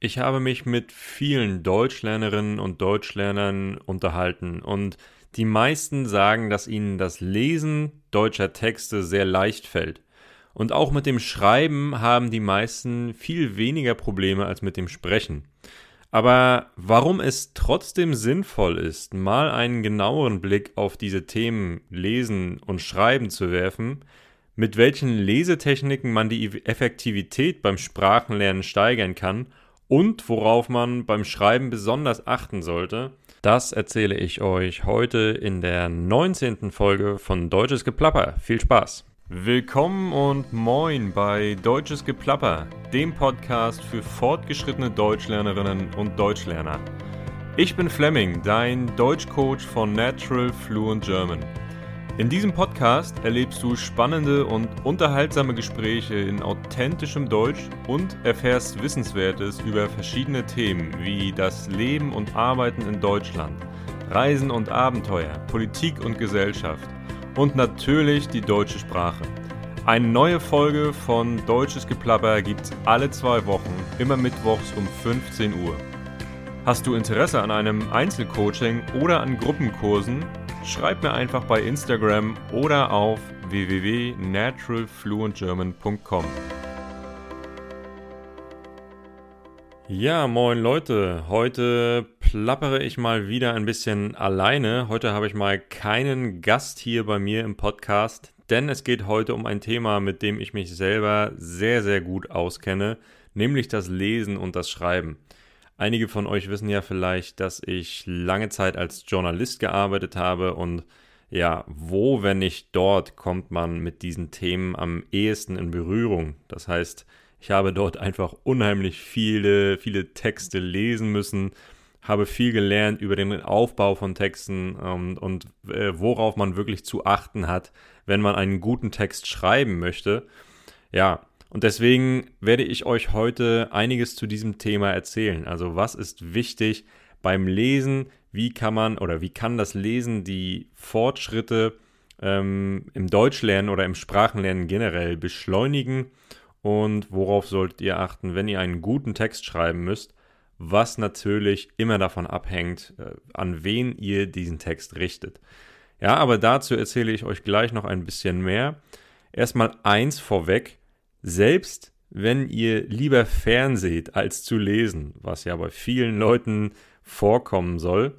Ich habe mich mit vielen Deutschlernerinnen und Deutschlernern unterhalten und die meisten sagen, dass ihnen das Lesen deutscher Texte sehr leicht fällt. Und auch mit dem Schreiben haben die meisten viel weniger Probleme als mit dem Sprechen. Aber warum es trotzdem sinnvoll ist, mal einen genaueren Blick auf diese Themen Lesen und Schreiben zu werfen, mit welchen Lesetechniken man die Effektivität beim Sprachenlernen steigern kann und worauf man beim Schreiben besonders achten sollte, das erzähle ich euch heute in der 19. Folge von Deutsches Geplapper. Viel Spaß! Willkommen und moin bei Deutsches Geplapper, dem Podcast für fortgeschrittene Deutschlernerinnen und Deutschlerner. Ich bin Fleming, dein Deutschcoach von Natural Fluent German. In diesem Podcast erlebst du spannende und unterhaltsame Gespräche in authentischem Deutsch und erfährst Wissenswertes über verschiedene Themen wie das Leben und Arbeiten in Deutschland, Reisen und Abenteuer, Politik und Gesellschaft und natürlich die deutsche Sprache. Eine neue Folge von Deutsches Geplapper gibt's alle zwei Wochen, immer mittwochs um 15 Uhr. Hast du Interesse an einem Einzelcoaching oder an Gruppenkursen? Schreib mir einfach bei Instagram oder auf www.naturalfluentgerman.com. Ja, moin Leute. Heute plappere ich mal wieder ein bisschen alleine. Heute habe ich mal keinen Gast hier bei mir im Podcast, denn es geht heute um ein Thema, mit dem ich mich selber sehr, sehr gut auskenne, nämlich das Lesen und das Schreiben. Einige von euch wissen ja vielleicht, dass ich lange Zeit als Journalist gearbeitet habe und ja, wo, wenn nicht dort, kommt man mit diesen Themen am ehesten in Berührung. Das heißt, ich habe dort einfach unheimlich viele, viele Texte lesen müssen, habe viel gelernt über den Aufbau von Texten ähm, und äh, worauf man wirklich zu achten hat, wenn man einen guten Text schreiben möchte. Ja, und deswegen werde ich euch heute einiges zu diesem Thema erzählen. Also was ist wichtig beim Lesen? Wie kann man oder wie kann das Lesen die Fortschritte ähm, im Deutschlernen oder im Sprachenlernen generell beschleunigen? Und worauf solltet ihr achten, wenn ihr einen guten Text schreiben müsst? Was natürlich immer davon abhängt, äh, an wen ihr diesen Text richtet. Ja, aber dazu erzähle ich euch gleich noch ein bisschen mehr. Erstmal eins vorweg selbst wenn ihr lieber fernseht als zu lesen, was ja bei vielen Leuten vorkommen soll,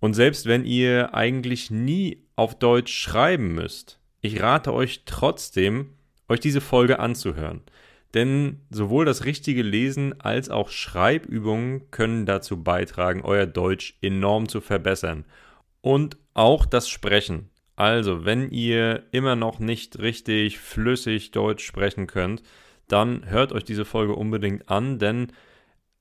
und selbst wenn ihr eigentlich nie auf Deutsch schreiben müsst, ich rate euch trotzdem, euch diese Folge anzuhören. Denn sowohl das richtige Lesen als auch Schreibübungen können dazu beitragen, euer Deutsch enorm zu verbessern. Und auch das Sprechen. Also, wenn ihr immer noch nicht richtig flüssig Deutsch sprechen könnt, dann hört euch diese Folge unbedingt an, denn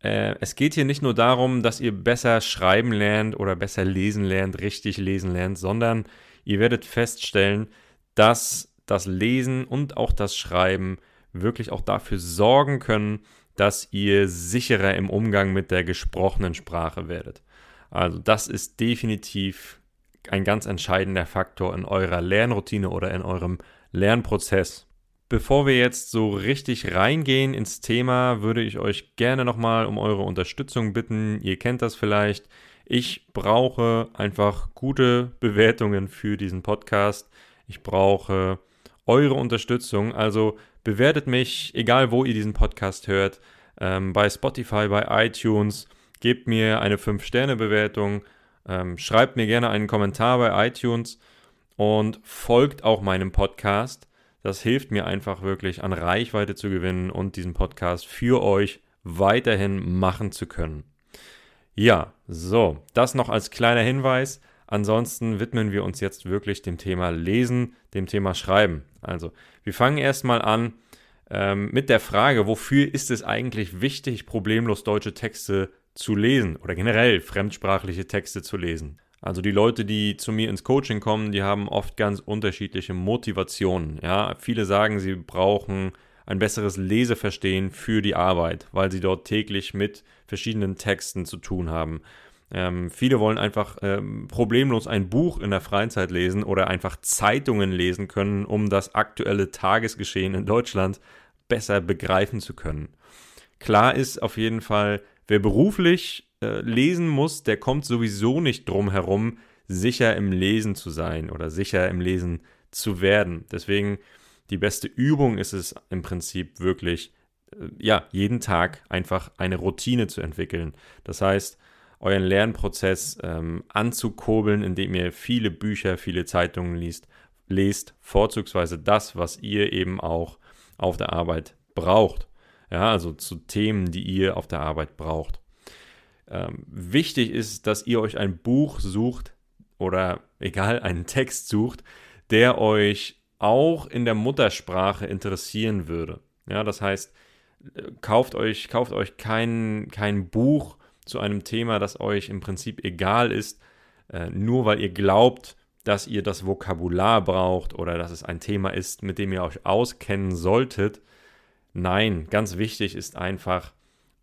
äh, es geht hier nicht nur darum, dass ihr besser schreiben lernt oder besser lesen lernt, richtig lesen lernt, sondern ihr werdet feststellen, dass das Lesen und auch das Schreiben wirklich auch dafür sorgen können, dass ihr sicherer im Umgang mit der gesprochenen Sprache werdet. Also das ist definitiv ein ganz entscheidender Faktor in eurer Lernroutine oder in eurem Lernprozess. Bevor wir jetzt so richtig reingehen ins Thema, würde ich euch gerne nochmal um eure Unterstützung bitten. Ihr kennt das vielleicht. Ich brauche einfach gute Bewertungen für diesen Podcast. Ich brauche eure Unterstützung. Also bewertet mich, egal wo ihr diesen Podcast hört, ähm, bei Spotify, bei iTunes. Gebt mir eine 5-Sterne-Bewertung ähm, schreibt mir gerne einen Kommentar bei iTunes und folgt auch meinem Podcast. Das hilft mir einfach wirklich an Reichweite zu gewinnen und diesen Podcast für euch weiterhin machen zu können. Ja, so, das noch als kleiner Hinweis. Ansonsten widmen wir uns jetzt wirklich dem Thema Lesen, dem Thema Schreiben. Also, wir fangen erstmal an ähm, mit der Frage, wofür ist es eigentlich wichtig, problemlos deutsche Texte zu lesen oder generell fremdsprachliche Texte zu lesen. Also die Leute, die zu mir ins Coaching kommen, die haben oft ganz unterschiedliche Motivationen. Ja, viele sagen, sie brauchen ein besseres Leseverstehen für die Arbeit, weil sie dort täglich mit verschiedenen Texten zu tun haben. Ähm, viele wollen einfach ähm, problemlos ein Buch in der Freizeit lesen oder einfach Zeitungen lesen können, um das aktuelle Tagesgeschehen in Deutschland besser begreifen zu können. Klar ist auf jeden Fall, wer beruflich äh, lesen muss, der kommt sowieso nicht drum herum, sicher im Lesen zu sein oder sicher im Lesen zu werden. Deswegen die beste Übung ist es im Prinzip wirklich, äh, ja, jeden Tag einfach eine Routine zu entwickeln. Das heißt, euren Lernprozess ähm, anzukurbeln, indem ihr viele Bücher, viele Zeitungen liest, lest, vorzugsweise das, was ihr eben auch auf der Arbeit braucht. Ja, also zu Themen, die ihr auf der Arbeit braucht. Ähm, wichtig ist, dass ihr euch ein Buch sucht oder egal, einen Text sucht, der euch auch in der Muttersprache interessieren würde. Ja, das heißt, äh, kauft euch, kauft euch kein, kein Buch zu einem Thema, das euch im Prinzip egal ist, äh, nur weil ihr glaubt, dass ihr das Vokabular braucht oder dass es ein Thema ist, mit dem ihr euch auskennen solltet. Nein, ganz wichtig ist einfach,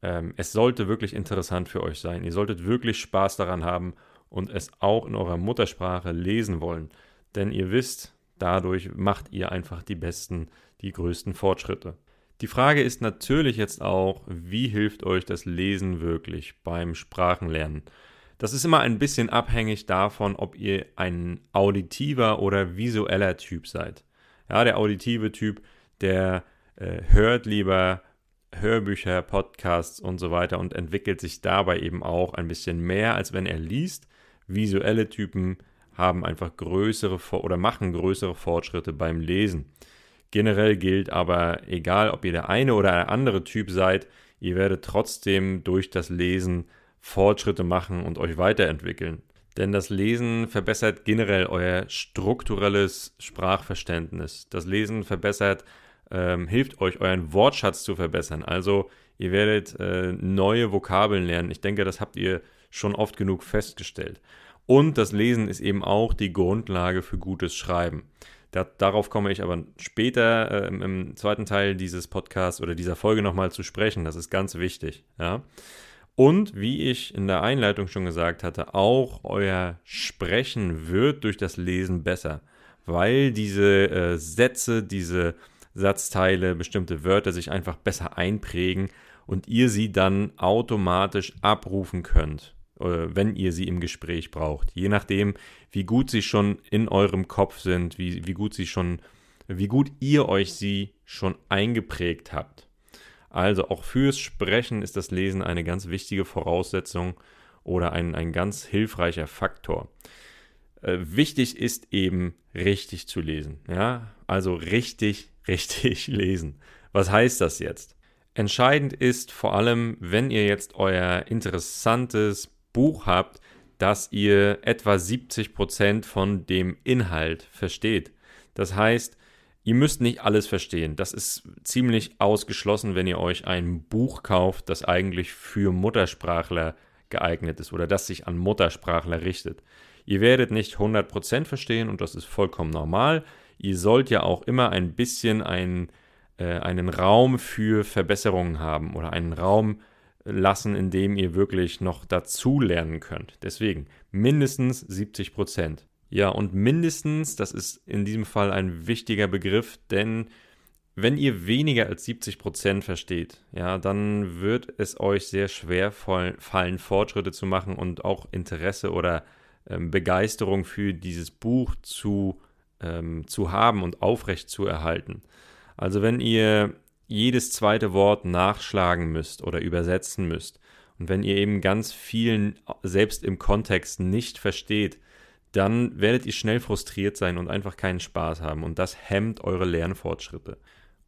ähm, es sollte wirklich interessant für euch sein. Ihr solltet wirklich Spaß daran haben und es auch in eurer Muttersprache lesen wollen. Denn ihr wisst, dadurch macht ihr einfach die besten, die größten Fortschritte. Die Frage ist natürlich jetzt auch, wie hilft euch das Lesen wirklich beim Sprachenlernen? Das ist immer ein bisschen abhängig davon, ob ihr ein auditiver oder visueller Typ seid. Ja, der auditive Typ, der äh, hört lieber Hörbücher, Podcasts und so weiter und entwickelt sich dabei eben auch ein bisschen mehr, als wenn er liest. Visuelle Typen haben einfach größere oder machen größere Fortschritte beim Lesen. Generell gilt aber, egal ob ihr der eine oder der andere Typ seid, ihr werdet trotzdem durch das Lesen Fortschritte machen und euch weiterentwickeln. Denn das Lesen verbessert generell euer strukturelles Sprachverständnis. Das Lesen verbessert, ähm, hilft euch, euren Wortschatz zu verbessern. Also ihr werdet äh, neue Vokabeln lernen. Ich denke, das habt ihr schon oft genug festgestellt. Und das Lesen ist eben auch die Grundlage für gutes Schreiben. Da, darauf komme ich aber später äh, im, zweiten Teil dieses Podcasts oder dieser Folge nochmal zu sprechen. Das ist ganz wichtig. Ja? Und wie ich in der Einleitung schon gesagt hatte, auch euer Sprechen wird durch das Lesen besser, weil diese äh, Sätze, diese Satzteile, bestimmte Wörter sich einfach besser einprägen und ihr sie dann automatisch abrufen könnt. Äh, wenn ihr sie im Gespräch braucht. Je nachdem, wie gut sie schon in eurem Kopf sind, wie, wie gut sie schon, wie gut ihr euch sie schon eingeprägt habt. Also auch fürs Sprechen ist das Lesen eine ganz wichtige Voraussetzung oder ein, ein ganz hilfreicher Faktor. Äh, wichtig ist eben richtig zu lesen. Ja, also richtig, richtig lesen. Was heißt das jetzt? Entscheidend ist vor allem, wenn ihr jetzt euer interessantes Buch habt, dass ihr etwa 70 Prozent von dem Inhalt versteht. Das heißt, ihr müsst nicht alles verstehen. Das ist ziemlich ausgeschlossen, wenn ihr euch ein Buch kauft, das eigentlich für Muttersprachler geeignet ist oder das sich an Muttersprachler richtet. Ihr werdet nicht 100% verstehen und das ist vollkommen normal. Ihr sollt ja auch immer ein bisschen ein, äh, einen Raum für Verbesserungen haben oder einen Raum lassen, indem ihr wirklich noch dazu lernen könnt. Deswegen mindestens 70 Prozent. Ja, und mindestens, das ist in diesem Fall ein wichtiger Begriff, denn wenn ihr weniger als 70 Prozent versteht, ja, dann wird es euch sehr schwer fallen, Fortschritte zu machen und auch Interesse oder ähm, Begeisterung für dieses Buch zu, ähm, zu haben und aufrecht zu erhalten. Also wenn ihr jedes zweite Wort nachschlagen müsst oder übersetzen müsst. Und wenn ihr eben ganz vielen selbst im Kontext nicht versteht, dann werdet ihr schnell frustriert sein und einfach keinen Spaß haben. Und das hemmt eure Lernfortschritte.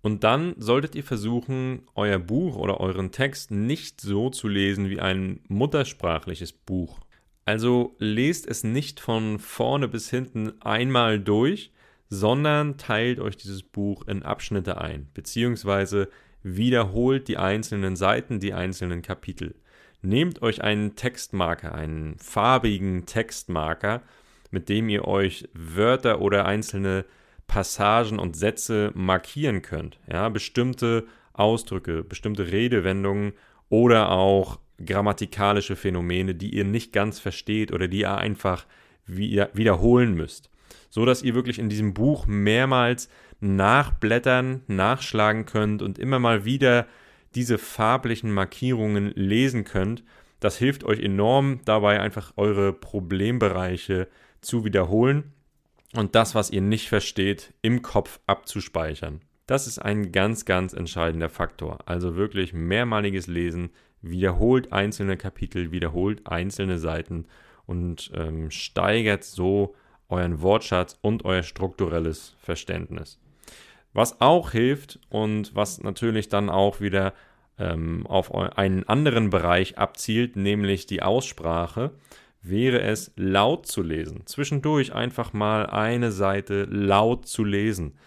Und dann solltet ihr versuchen, euer Buch oder euren Text nicht so zu lesen wie ein muttersprachliches Buch. Also lest es nicht von vorne bis hinten einmal durch, sondern teilt euch dieses Buch in Abschnitte ein, beziehungsweise wiederholt die einzelnen Seiten, die einzelnen Kapitel. Nehmt euch einen Textmarker, einen farbigen Textmarker, mit dem ihr euch Wörter oder einzelne Passagen und Sätze markieren könnt. Ja, bestimmte Ausdrücke, bestimmte Redewendungen oder auch grammatikalische Phänomene, die ihr nicht ganz versteht oder die ihr einfach wiederholen müsst so dass ihr wirklich in diesem Buch mehrmals nachblättern, nachschlagen könnt und immer mal wieder diese farblichen Markierungen lesen könnt. Das hilft euch enorm dabei, einfach eure Problembereiche zu wiederholen und das, was ihr nicht versteht, im Kopf abzuspeichern. Das ist ein ganz, ganz entscheidender Faktor. Also wirklich mehrmaliges Lesen, wiederholt einzelne Kapitel, wiederholt einzelne Seiten und ähm, steigert so euren Wortschatz und euer strukturelles Verständnis. Was auch hilft und was natürlich dann auch wieder ähm, auf einen anderen Bereich abzielt, nämlich die Aussprache, wäre es laut zu lesen. Zwischendurch einfach mal eine Seite laut zu lesen.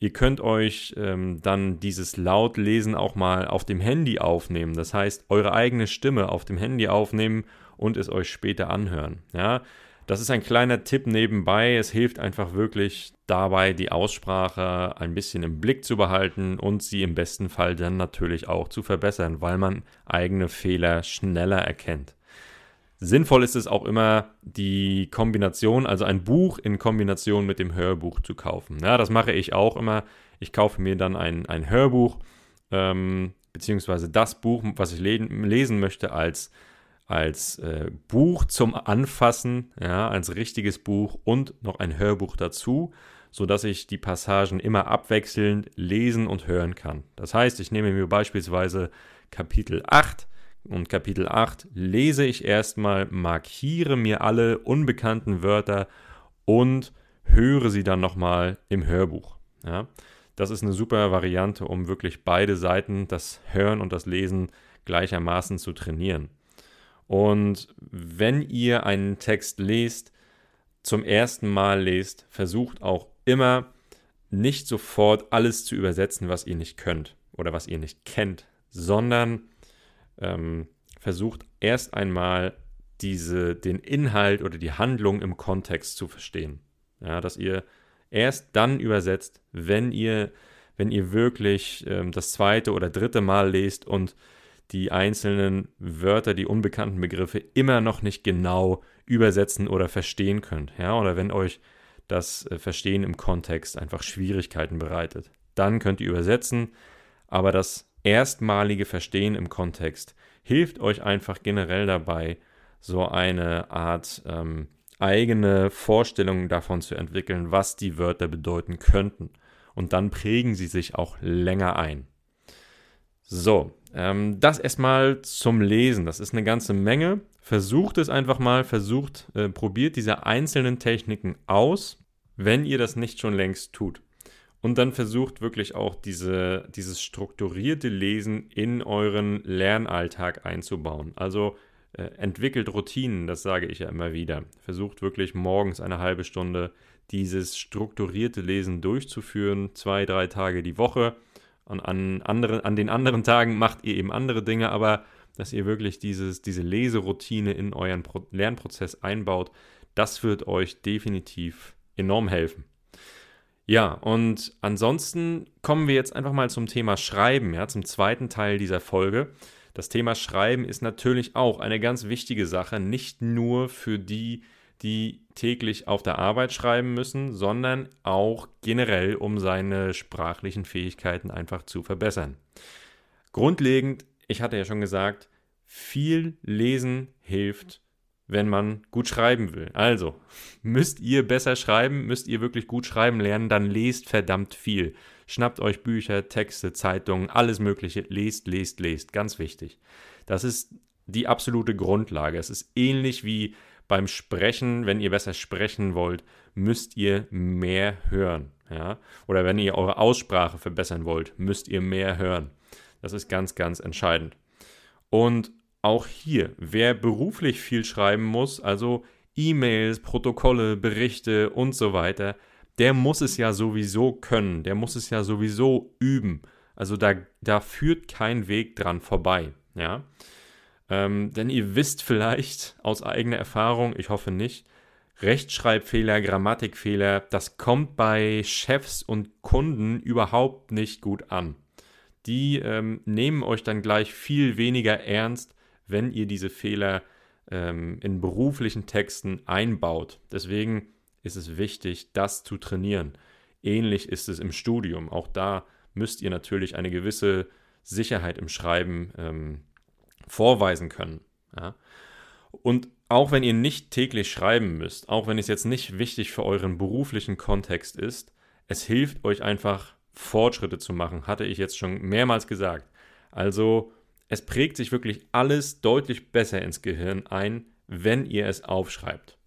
Ihr könnt euch ähm, dann dieses Lautlesen auch mal auf dem Handy aufnehmen. Das heißt, eure eigene Stimme auf dem Handy aufnehmen und es euch später anhören. Ja, das ist ein kleiner Tipp nebenbei. Es hilft einfach wirklich dabei, die Aussprache ein bisschen im Blick zu behalten und sie im besten Fall dann natürlich auch zu verbessern, weil man eigene Fehler schneller erkennt. Sinnvoll ist es auch immer, die Kombination, also ein Buch in Kombination mit dem Hörbuch zu kaufen. Ja, das mache ich auch immer. Ich kaufe mir dann ein, ein Hörbuch, ähm, beziehungsweise das Buch, was ich lesen möchte, als, als äh, Buch zum Anfassen, ja, als richtiges Buch und noch ein Hörbuch dazu, sodass ich die Passagen immer abwechselnd lesen und hören kann. Das heißt, ich nehme mir beispielsweise Kapitel 8 und Kapitel 8 lese ich erstmal, markiere mir alle unbekannten Wörter und höre sie dann nochmal im Hörbuch. Ja, das ist eine super Variante, um wirklich beide Seiten, das Hören und das Lesen, gleichermaßen zu trainieren. Und wenn ihr einen Text lest, zum ersten Mal lest, versucht auch immer nicht sofort alles zu übersetzen, was ihr nicht könnt oder was ihr nicht kennt, sondern ähm, versucht erst einmal diese, den Inhalt oder die Handlung im Kontext zu verstehen. Ja, dass ihr erst dann übersetzt, wenn ihr, wenn ihr wirklich ähm, das zweite oder dritte Mal lest und die einzelnen Wörter, die unbekannten Begriffe immer noch nicht genau übersetzen oder verstehen könnt. Ja, oder wenn euch das äh, Verstehen im Kontext einfach Schwierigkeiten bereitet. Dann könnt ihr übersetzen, aber das erstmalige Verstehen im Kontext hilft euch einfach generell dabei, so eine Art ähm, eigene Vorstellung davon zu entwickeln, was die Wörter bedeuten könnten. Und dann prägen sie sich auch länger ein. So, ähm, das erstmal zum Lesen. Das ist eine ganze Menge. Versucht es einfach mal, versucht, äh, probiert diese einzelnen Techniken aus, wenn ihr das nicht schon längst tut. Und dann versucht wirklich auch diese, dieses strukturierte Lesen in euren Lernalltag einzubauen. Also äh, entwickelt Routinen, das sage ich ja immer wieder. Versucht wirklich morgens eine halbe Stunde dieses strukturierte Lesen durchzuführen, zwei, drei Tage die Woche. Und an, anderen, an den anderen Tagen macht ihr eben andere Dinge, aber dass ihr wirklich dieses, diese Leseroutine in euren Pro Lernprozess einbaut, das wird euch definitiv enorm helfen. Ja, und ansonsten kommen wir jetzt einfach mal zum Thema Schreiben, ja, zum zweiten Teil dieser Folge. Das Thema Schreiben ist natürlich auch eine ganz wichtige Sache, nicht nur für die, die täglich auf der Arbeit schreiben müssen, sondern auch generell, um seine sprachlichen Fähigkeiten einfach zu verbessern. Grundlegend, ich hatte ja schon gesagt, viel lesen hilft wenn man gut schreiben will. Also, müsst ihr besser schreiben, müsst ihr wirklich gut schreiben lernen, dann lest verdammt viel. Schnappt euch Bücher, Texte, Zeitungen, alles Mögliche. Lest, lest, lest. Ganz wichtig. Das ist die absolute Grundlage. Es ist ähnlich wie beim Sprechen. Wenn ihr besser sprechen wollt, müsst ihr mehr hören. Ja? Oder wenn ihr eure Aussprache verbessern wollt, müsst ihr mehr hören. Das ist ganz, ganz entscheidend. Und auch hier, wer beruflich viel schreiben muss, also E-Mails, Protokolle, Berichte und so weiter, der muss es ja sowieso können, der muss es ja sowieso üben. Also da, da führt kein Weg dran vorbei, ja. Ähm, denn ihr wisst vielleicht aus eigener Erfahrung, ich hoffe nicht, Rechtschreibfehler, Grammatikfehler, das kommt bei Chefs und Kunden überhaupt nicht gut an. Die ähm, nehmen euch dann gleich viel weniger ernst, wenn ihr diese Fehler ähm, in beruflichen Texten einbaut. Deswegen ist es wichtig, das zu trainieren. Ähnlich ist es im Studium. Auch da müsst ihr natürlich eine gewisse Sicherheit im Schreiben ähm, vorweisen können. Ja? Und auch wenn ihr nicht täglich schreiben müsst, auch wenn es jetzt nicht wichtig für euren beruflichen Kontext ist, es hilft euch einfach Fortschritte zu machen, hatte ich jetzt schon mehrmals gesagt. Also es prägt sich wirklich alles deutlich besser ins Gehirn ein, wenn ihr es aufschreibt.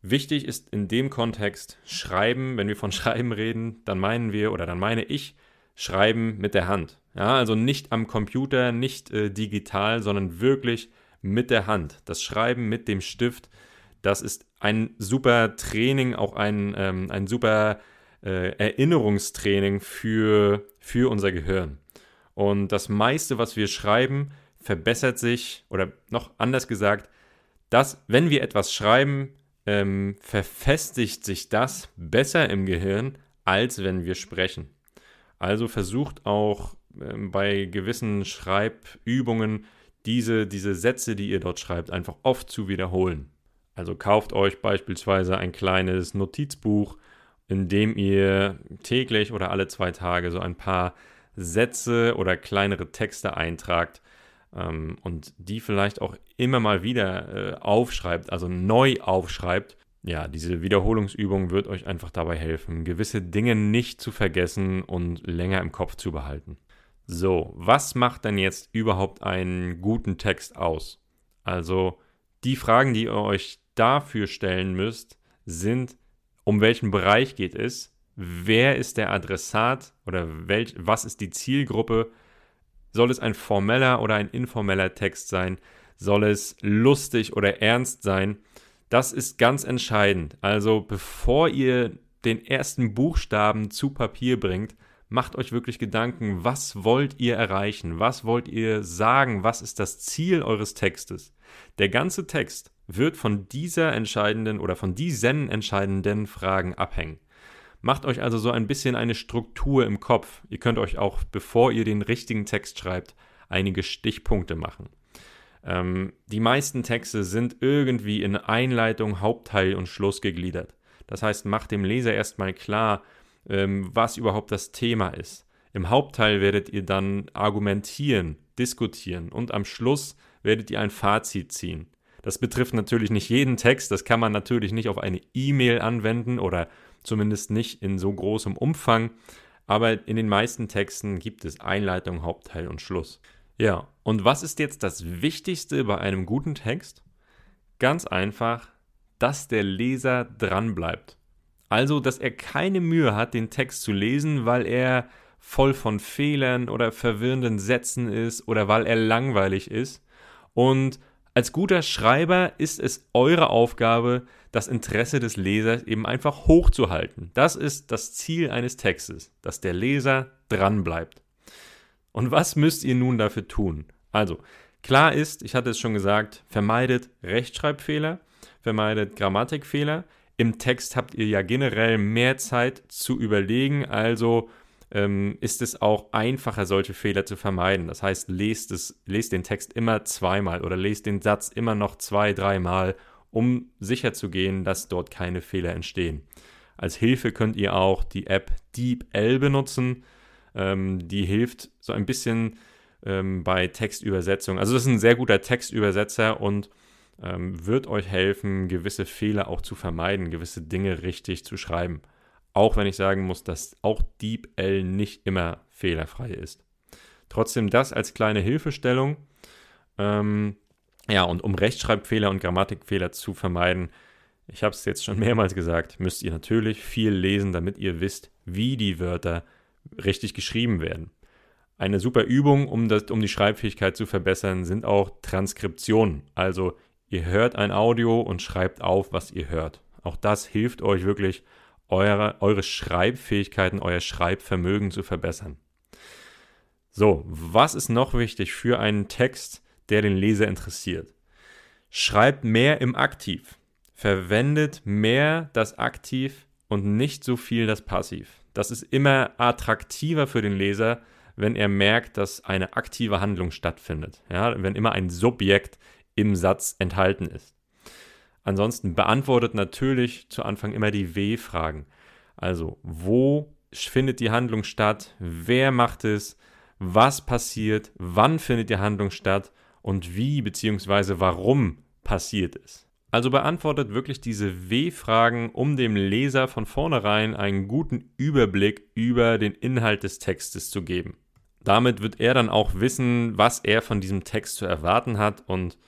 Wichtig ist in dem Kontext Schreiben, wenn wir von Schreiben reden, dann meinen wir oder dann meine ich Schreiben mit der Hand. Ja, also nicht am Computer, nicht äh, digital, sondern wirklich mit der Hand. Das Schreiben mit dem Stift, das ist ein super Training, auch ein, ähm, ein super äh, Erinnerungstraining für, für unser Gehirn. Und das meiste, was wir schreiben, verbessert sich, oder noch anders gesagt, dass, wenn wir etwas schreiben, ähm, verfestigt sich das besser im Gehirn, als wenn wir sprechen. Also versucht auch ähm, bei gewissen Schreibübungen diese, diese Sätze, die ihr dort schreibt, einfach oft zu wiederholen. Also kauft euch beispielsweise ein kleines Notizbuch, in dem ihr täglich oder alle zwei Tage so ein paar Sätze oder kleinere Texte eintragt ähm, und die vielleicht auch immer mal wieder äh, aufschreibt, also neu aufschreibt. Ja, diese Wiederholungsübung wird euch einfach dabei helfen, gewisse Dinge nicht zu vergessen und länger im Kopf zu behalten. So, was macht denn jetzt überhaupt einen guten Text aus? Also, die Fragen, die ihr euch dafür stellen müsst, sind, um welchen Bereich geht es? Wer ist der Adressat oder welch, was ist die Zielgruppe? Soll es ein formeller oder ein informeller Text sein? Soll es lustig oder ernst sein? Das ist ganz entscheidend. Also bevor ihr den ersten Buchstaben zu Papier bringt, macht euch wirklich Gedanken, was wollt ihr erreichen, was wollt ihr sagen, was ist das Ziel eures Textes. Der ganze Text wird von dieser entscheidenden oder von diesen entscheidenden Fragen abhängen. Macht euch also so ein bisschen eine Struktur im Kopf. Ihr könnt euch auch, bevor ihr den richtigen Text schreibt, einige Stichpunkte machen. Ähm, die meisten Texte sind irgendwie in Einleitung, Hauptteil und Schluss gegliedert. Das heißt, macht dem Leser erstmal klar, ähm, was überhaupt das Thema ist. Im Hauptteil werdet ihr dann argumentieren, diskutieren und am Schluss werdet ihr ein Fazit ziehen. Das betrifft natürlich nicht jeden Text, das kann man natürlich nicht auf eine E-Mail anwenden oder zumindest nicht in so großem Umfang, aber in den meisten Texten gibt es Einleitung, Hauptteil und Schluss. Ja, und was ist jetzt das Wichtigste bei einem guten Text? Ganz einfach, dass der Leser dranbleibt. Also, dass er keine Mühe hat, den Text zu lesen, weil er voll von Fehlern oder verwirrenden Sätzen ist oder weil er langweilig ist. Und als guter Schreiber ist es eure Aufgabe, das Interesse des Lesers eben einfach hochzuhalten. Das ist das Ziel eines Textes, dass der Leser dranbleibt. Und was müsst ihr nun dafür tun? Also, klar ist, ich hatte es schon gesagt, vermeidet Rechtschreibfehler, vermeidet Grammatikfehler, im Text habt ihr ja generell mehr Zeit zu überlegen, also ähm, ist es auch einfacher, solche Fehler zu vermeiden. Das heißt, lest, es, lest den Text immer zweimal oder lest den Satz immer noch zwei, dreimal, um sicherzugehen, dass dort keine Fehler entstehen. Als Hilfe könnt ihr auch die App DeepL benutzen. Ähm, die hilft so ein bisschen ähm, bei Textübersetzung. Also das ist ein sehr guter Textübersetzer und ähm, wird euch helfen, gewisse Fehler auch zu vermeiden, gewisse Dinge richtig zu schreiben. Auch wenn ich sagen muss, dass auch DeepL nicht immer fehlerfrei ist. Trotzdem das als kleine Hilfestellung. Ähm, ja, und um Rechtschreibfehler und Grammatikfehler zu vermeiden, ich habe es jetzt schon mehrmals gesagt, müsst ihr natürlich viel lesen, damit ihr wisst, wie die Wörter richtig geschrieben werden. Eine super Übung, um, das, um die Schreibfähigkeit zu verbessern, sind auch Transkriptionen. Also Ihr hört ein Audio und schreibt auf, was ihr hört. Auch das hilft euch wirklich, eure, eure Schreibfähigkeiten, euer Schreibvermögen zu verbessern. So, was ist noch wichtig für einen Text, der den Leser interessiert? Schreibt mehr im Aktiv. Verwendet mehr das Aktiv und nicht so viel das Passiv. Das ist immer attraktiver für den Leser, wenn er merkt, dass eine aktive Handlung stattfindet. Ja, wenn immer ein Subjekt im Satz enthalten ist. Ansonsten beantwortet natürlich zu Anfang immer die W-Fragen. Also, wo findet die Handlung statt? Wer macht es? was passiert, wann findet die Handlung statt und wie bzw. warum passiert es. Also beantwortet wirklich diese W-Fragen, um dem Leser von vornherein einen guten Überblick über den Inhalt des Textes zu geben. Damit wird er dann auch wissen, was er von diesem Text zu erwarten hat und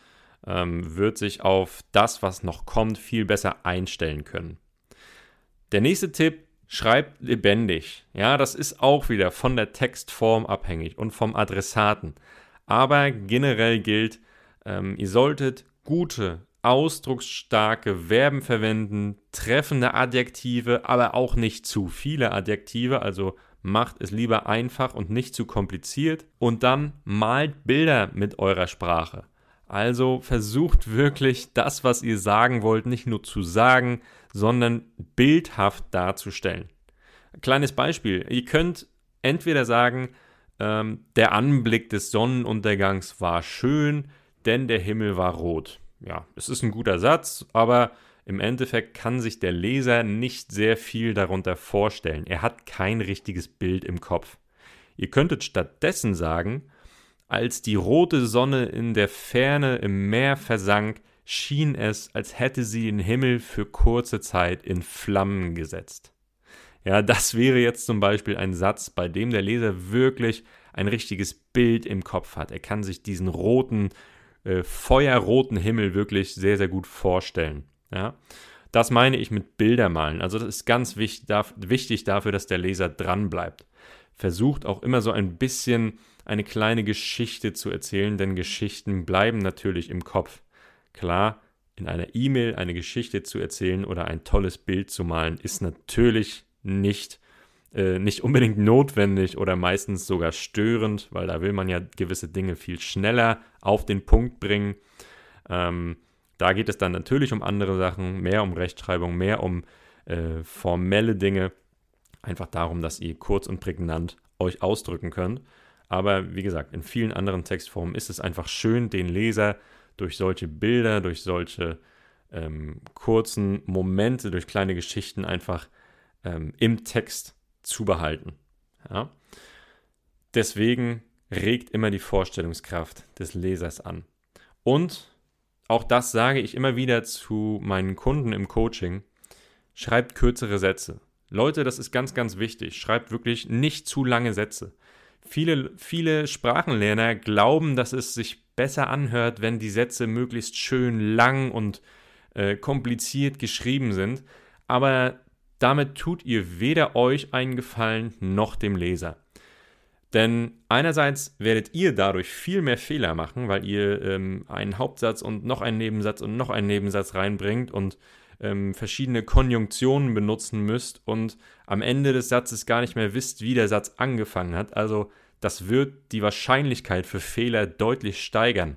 ähm, wird sich auf das, was noch kommt, viel besser einstellen können. Der nächste Tipp, schreibt lebendig. Ja, das ist auch wieder von der Textform abhängig und vom Adressaten. Aber generell gilt, ähm, ihr solltet gute, ausdrucksstarke Verben verwenden, treffende Adjektive, aber auch nicht zu viele Adjektive, also macht es lieber einfach und nicht zu kompliziert und dann malt Bilder mit eurer Sprache. Also versucht wirklich das, was ihr sagen wollt, nicht nur zu sagen, sondern bildhaft darzustellen. Kleines Beispiel. Ihr könnt entweder sagen, ähm, der Anblick des Sonnenuntergangs war schön, denn der Himmel war rot. Ja, es ist ein guter Satz, aber im Endeffekt kann sich der Leser nicht sehr viel darunter vorstellen. Er hat kein richtiges Bild im Kopf. Ihr könntet stattdessen sagen, als die rote Sonne in der Ferne im Meer versank, schien es, als hätte sie den Himmel für kurze Zeit in Flammen gesetzt. Ja, das wäre jetzt zum Beispiel ein Satz, bei dem der Leser wirklich ein richtiges Bild im Kopf hat. Er kann sich diesen roten, äh, feuerroten Himmel wirklich sehr, sehr gut vorstellen. Ja, das meine ich mit Bildermalen. Also das ist ganz wichtig, wichtig dafür, dass der Leser dranbleibt. Versucht auch immer so ein bisschen eine kleine Geschichte zu erzählen, denn Geschichten bleiben natürlich im Kopf. Klar, in einer E-Mail eine Geschichte zu erzählen oder ein tolles Bild zu malen, ist natürlich nicht, äh, nicht unbedingt notwendig oder meistens sogar störend, weil da will man ja gewisse Dinge viel schneller auf den Punkt bringen. Ähm, da geht es dann natürlich um andere Sachen, mehr um Rechtschreibung, mehr um äh, formelle Dinge. Einfach darum, dass ihr kurz und prägnant euch ausdrücken könnt. Aber wie gesagt, in vielen anderen Textformen ist es einfach schön, den Leser durch solche Bilder, durch solche ähm, kurzen Momente, durch kleine Geschichten einfach ähm, im Text zu behalten. Ja? Deswegen regt immer die Vorstellungskraft des Lesers an. Und auch das sage ich immer wieder zu meinen Kunden im Coaching. Schreibt kürzere Sätze. Leute, das ist ganz, ganz wichtig. Schreibt wirklich nicht zu lange Sätze. Viele, viele Sprachenlerner glauben, dass es sich besser anhört, wenn die Sätze möglichst schön lang und äh, kompliziert geschrieben sind. Aber damit tut ihr weder euch einen Gefallen noch dem Leser. Denn einerseits werdet ihr dadurch viel mehr Fehler machen, weil ihr ähm, einen Hauptsatz und noch einen Nebensatz und noch einen Nebensatz reinbringt und ähm, verschiedene Konjunktionen benutzen müsst und am Ende des Satzes gar nicht mehr wisst, wie der Satz angefangen hat. Also das wird die Wahrscheinlichkeit für Fehler deutlich steigern.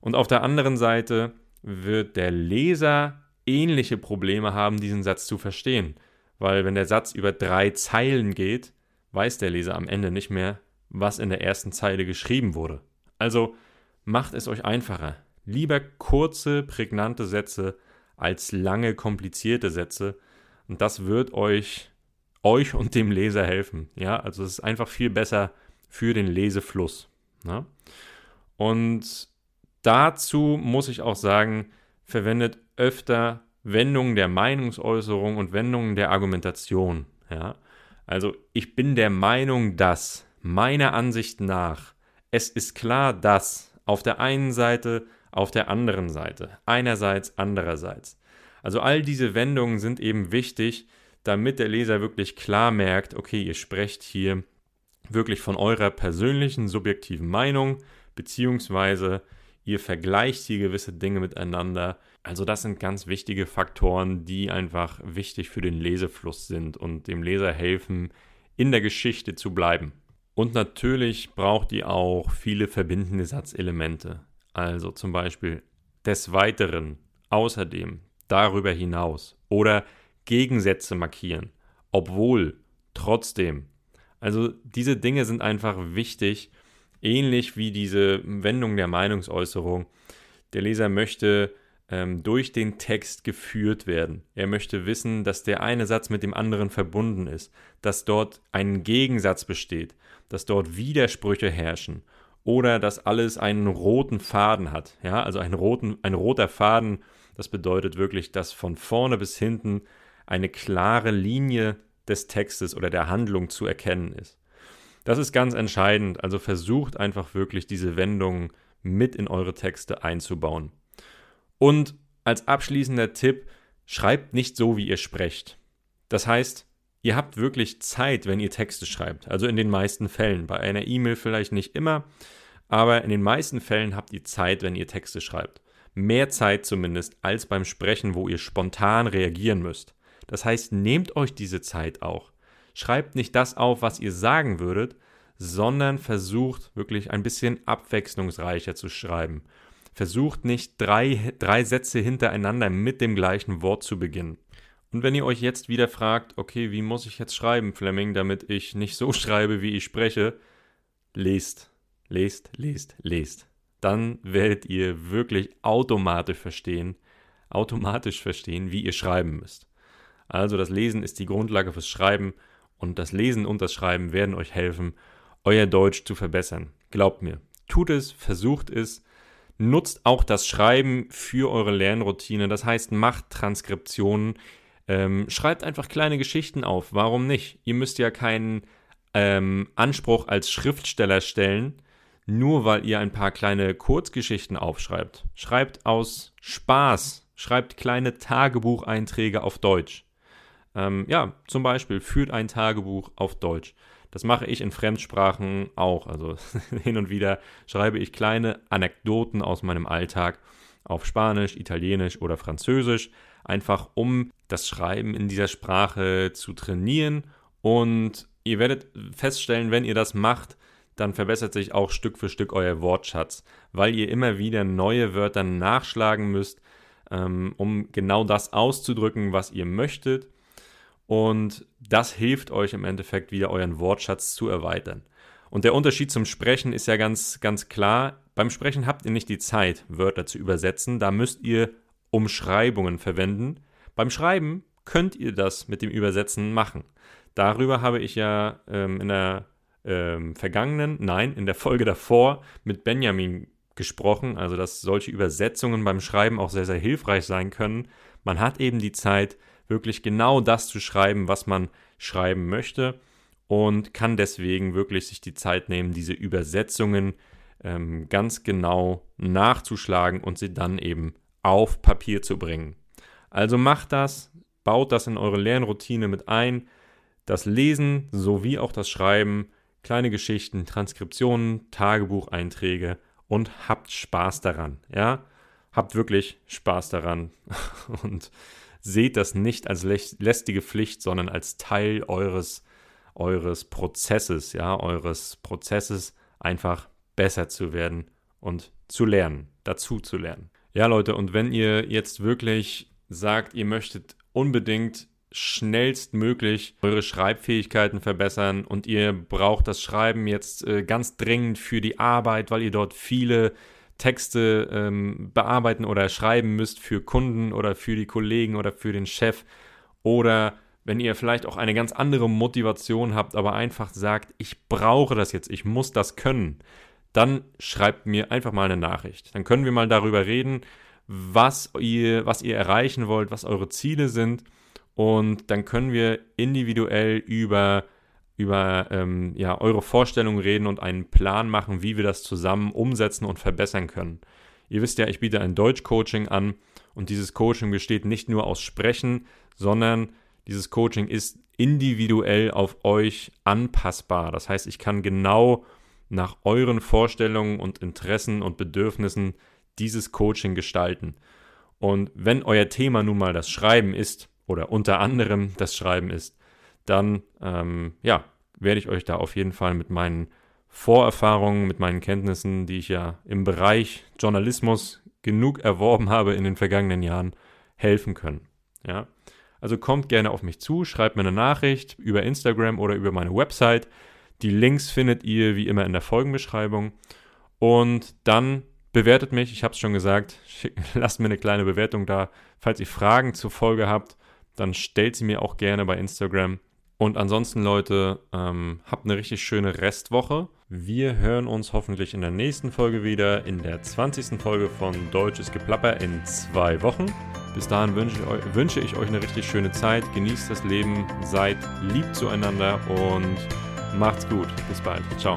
Und auf der anderen Seite wird der Leser ähnliche Probleme haben, diesen Satz zu verstehen. Weil wenn der Satz über drei Zeilen geht, weiß der Leser am Ende nicht mehr, was in der ersten Zeile geschrieben wurde. Also macht es euch einfacher. Lieber kurze, prägnante Sätze als lange, komplizierte Sätze. Und das wird euch, euch und dem Leser helfen. Ja, also es ist einfach viel besser für den Lesefluss. Ne? Und dazu muss ich auch sagen, verwendet öfter Wendungen der Meinungsäußerung und Wendungen der Argumentation. Ja? Also ich bin der Meinung, dass meiner Ansicht nach es ist klar, dass auf der einen Seite auf der anderen Seite. Einerseits, andererseits. Also all diese Wendungen sind eben wichtig, damit der Leser wirklich klar merkt, okay, ihr sprecht hier wirklich von eurer persönlichen, subjektiven Meinung, beziehungsweise ihr vergleicht hier gewisse Dinge miteinander. Also das sind ganz wichtige Faktoren, die einfach wichtig für den Lesefluss sind und dem Leser helfen, in der Geschichte zu bleiben. Und natürlich braucht ihr auch viele verbindende Satzelemente. Also zum Beispiel des Weiteren, außerdem, darüber hinaus oder Gegensätze markieren, obwohl, trotzdem. Also diese Dinge sind einfach wichtig, ähnlich wie diese Wendung der Meinungsäußerung. Der Leser möchte ähm, durch den Text geführt werden. Er möchte wissen, dass der eine Satz mit dem anderen verbunden ist, dass dort ein Gegensatz besteht, dass dort Widersprüche herrschen oder dass alles einen roten Faden hat. Ja, also ein, roten, ein roter Faden, das bedeutet wirklich, dass von vorne bis hinten eine klare Linie des Textes oder der Handlung zu erkennen ist. Das ist ganz entscheidend, also versucht einfach wirklich diese Wendungen mit in eure Texte einzubauen. Und als abschließender Tipp, schreibt nicht so, wie ihr sprecht. Das heißt, ihr habt wirklich Zeit, wenn ihr Texte schreibt. Also in den meisten Fällen. Bei einer E-Mail vielleicht nicht immer, aber in den meisten Fällen habt ihr Zeit, wenn ihr Texte schreibt. Mehr Zeit zumindest als beim Sprechen, wo ihr spontan reagieren müsst. Das heißt, nehmt euch diese Zeit auch. Schreibt nicht das auf, was ihr sagen würdet, sondern versucht wirklich ein bisschen abwechslungsreicher zu schreiben. Versucht nicht drei, drei Sätze hintereinander mit dem gleichen Wort zu beginnen. Und wenn ihr euch jetzt wieder fragt, okay, wie muss ich jetzt schreiben, Fleming, damit ich nicht so schreibe, wie ich spreche, lest, lest, lest, lest. Dann werdet ihr wirklich automatisch verstehen, automatisch verstehen, wie ihr schreiben müsst. Also das Lesen ist die Grundlage fürs Schreiben und das Lesen und das Schreiben werden euch helfen, euer Deutsch zu verbessern. Glaubt mir. Tut es, versucht es, nutzt auch das Schreiben für eure Lernroutine. Das heißt, macht Transkriptionen, ähm, schreibt einfach kleine Geschichten auf. Warum nicht? Ihr müsst ja keinen ähm, Anspruch als Schriftsteller stellen, nur weil ihr ein paar kleine Kurzgeschichten aufschreibt. Schreibt aus Spaß, schreibt kleine Tagebucheinträge auf Deutsch. Ähm, ja, zum Beispiel führt ein Tagebuch auf Deutsch. Das mache ich in Fremdsprachen auch. Also hin und wieder schreibe ich kleine Anekdoten aus meinem Alltag auf Spanisch, Italienisch oder Französisch, einfach um das Schreiben in dieser Sprache zu trainieren. Und ihr werdet feststellen, wenn ihr das macht, dann verbessert sich auch Stück für Stück euer Wortschatz, weil ihr immer wieder neue Wörter nachschlagen müsst, ähm, um genau das auszudrücken, was ihr möchtet. Und das hilft euch im Endeffekt wieder euren Wortschatz zu erweitern. Und der Unterschied zum Sprechen ist ja ganz, ganz klar. Beim Sprechen habt ihr nicht die Zeit, Wörter zu übersetzen. Da müsst ihr Umschreibungen verwenden. Beim Schreiben könnt ihr das mit dem Übersetzen machen. Darüber habe ich ja ähm, in der ähm, vergangenen, nein, in der Folge davor mit Benjamin gesprochen, also dass solche Übersetzungen beim Schreiben auch sehr, sehr hilfreich sein können. Man hat eben die Zeit, wirklich genau das zu schreiben, was man schreiben möchte und kann deswegen wirklich sich die Zeit nehmen, diese Übersetzungen ähm, ganz genau nachzuschlagen und sie dann eben auf Papier zu bringen. Also macht das, baut das in eure Lernroutine mit ein. Das Lesen sowie auch das Schreiben, kleine Geschichten, Transkriptionen, Tagebucheinträge und habt Spaß daran. Ja, habt wirklich Spaß daran und seht das nicht als lästige Pflicht, sondern als Teil eures, eures Prozesses, ja, eures Prozesses einfach besser zu werden und zu lernen, dazu zu lernen. Ja, Leute, und wenn ihr jetzt wirklich sagt, ihr möchtet unbedingt schnellstmöglich eure Schreibfähigkeiten verbessern und ihr braucht das Schreiben jetzt äh, ganz dringend für die Arbeit, weil ihr dort viele Texte ähm, bearbeiten oder schreiben müsst für Kunden oder für die Kollegen oder für den Chef oder wenn ihr vielleicht auch eine ganz andere Motivation habt, aber einfach sagt, ich brauche das jetzt, ich muss das können, dann schreibt mir einfach mal eine Nachricht. Dann können wir mal darüber reden, was ihr, was ihr erreichen wollt, was eure Ziele sind. Und dann können wir individuell über über ähm, ja, eure Vorstellungen reden und einen Plan machen, wie wir das zusammen umsetzen und verbessern können. Ihr wisst ja, ich biete ein Deutsch-Coaching an und dieses Coaching besteht nicht nur aus Sprechen, sondern dieses Coaching ist individuell auf euch anpassbar. Das heißt, ich kann genau nach euren Vorstellungen und Interessen und Bedürfnissen dieses Coaching gestalten. Und wenn euer Thema nun mal das Schreiben ist oder unter anderem das Schreiben ist, dann ähm, ja, werde ich euch da auf jeden Fall mit meinen Vorerfahrungen, mit meinen Kenntnissen, die ich ja im Bereich Journalismus genug erworben habe in den vergangenen Jahren, helfen können. Ja? Also kommt gerne auf mich zu, schreibt mir eine Nachricht über Instagram oder über meine Website. Die Links findet ihr wie immer in der Folgenbeschreibung. Und dann Bewertet mich, ich habe es schon gesagt. Schick, lasst mir eine kleine Bewertung da. Falls ihr Fragen zur Folge habt, dann stellt sie mir auch gerne bei Instagram. Und ansonsten, Leute, ähm, habt eine richtig schöne Restwoche. Wir hören uns hoffentlich in der nächsten Folge wieder, in der 20. Folge von Deutsches Geplapper in zwei Wochen. Bis dahin wünsche ich, euch, wünsche ich euch eine richtig schöne Zeit. Genießt das Leben, seid lieb zueinander und macht's gut. Bis bald. Ciao.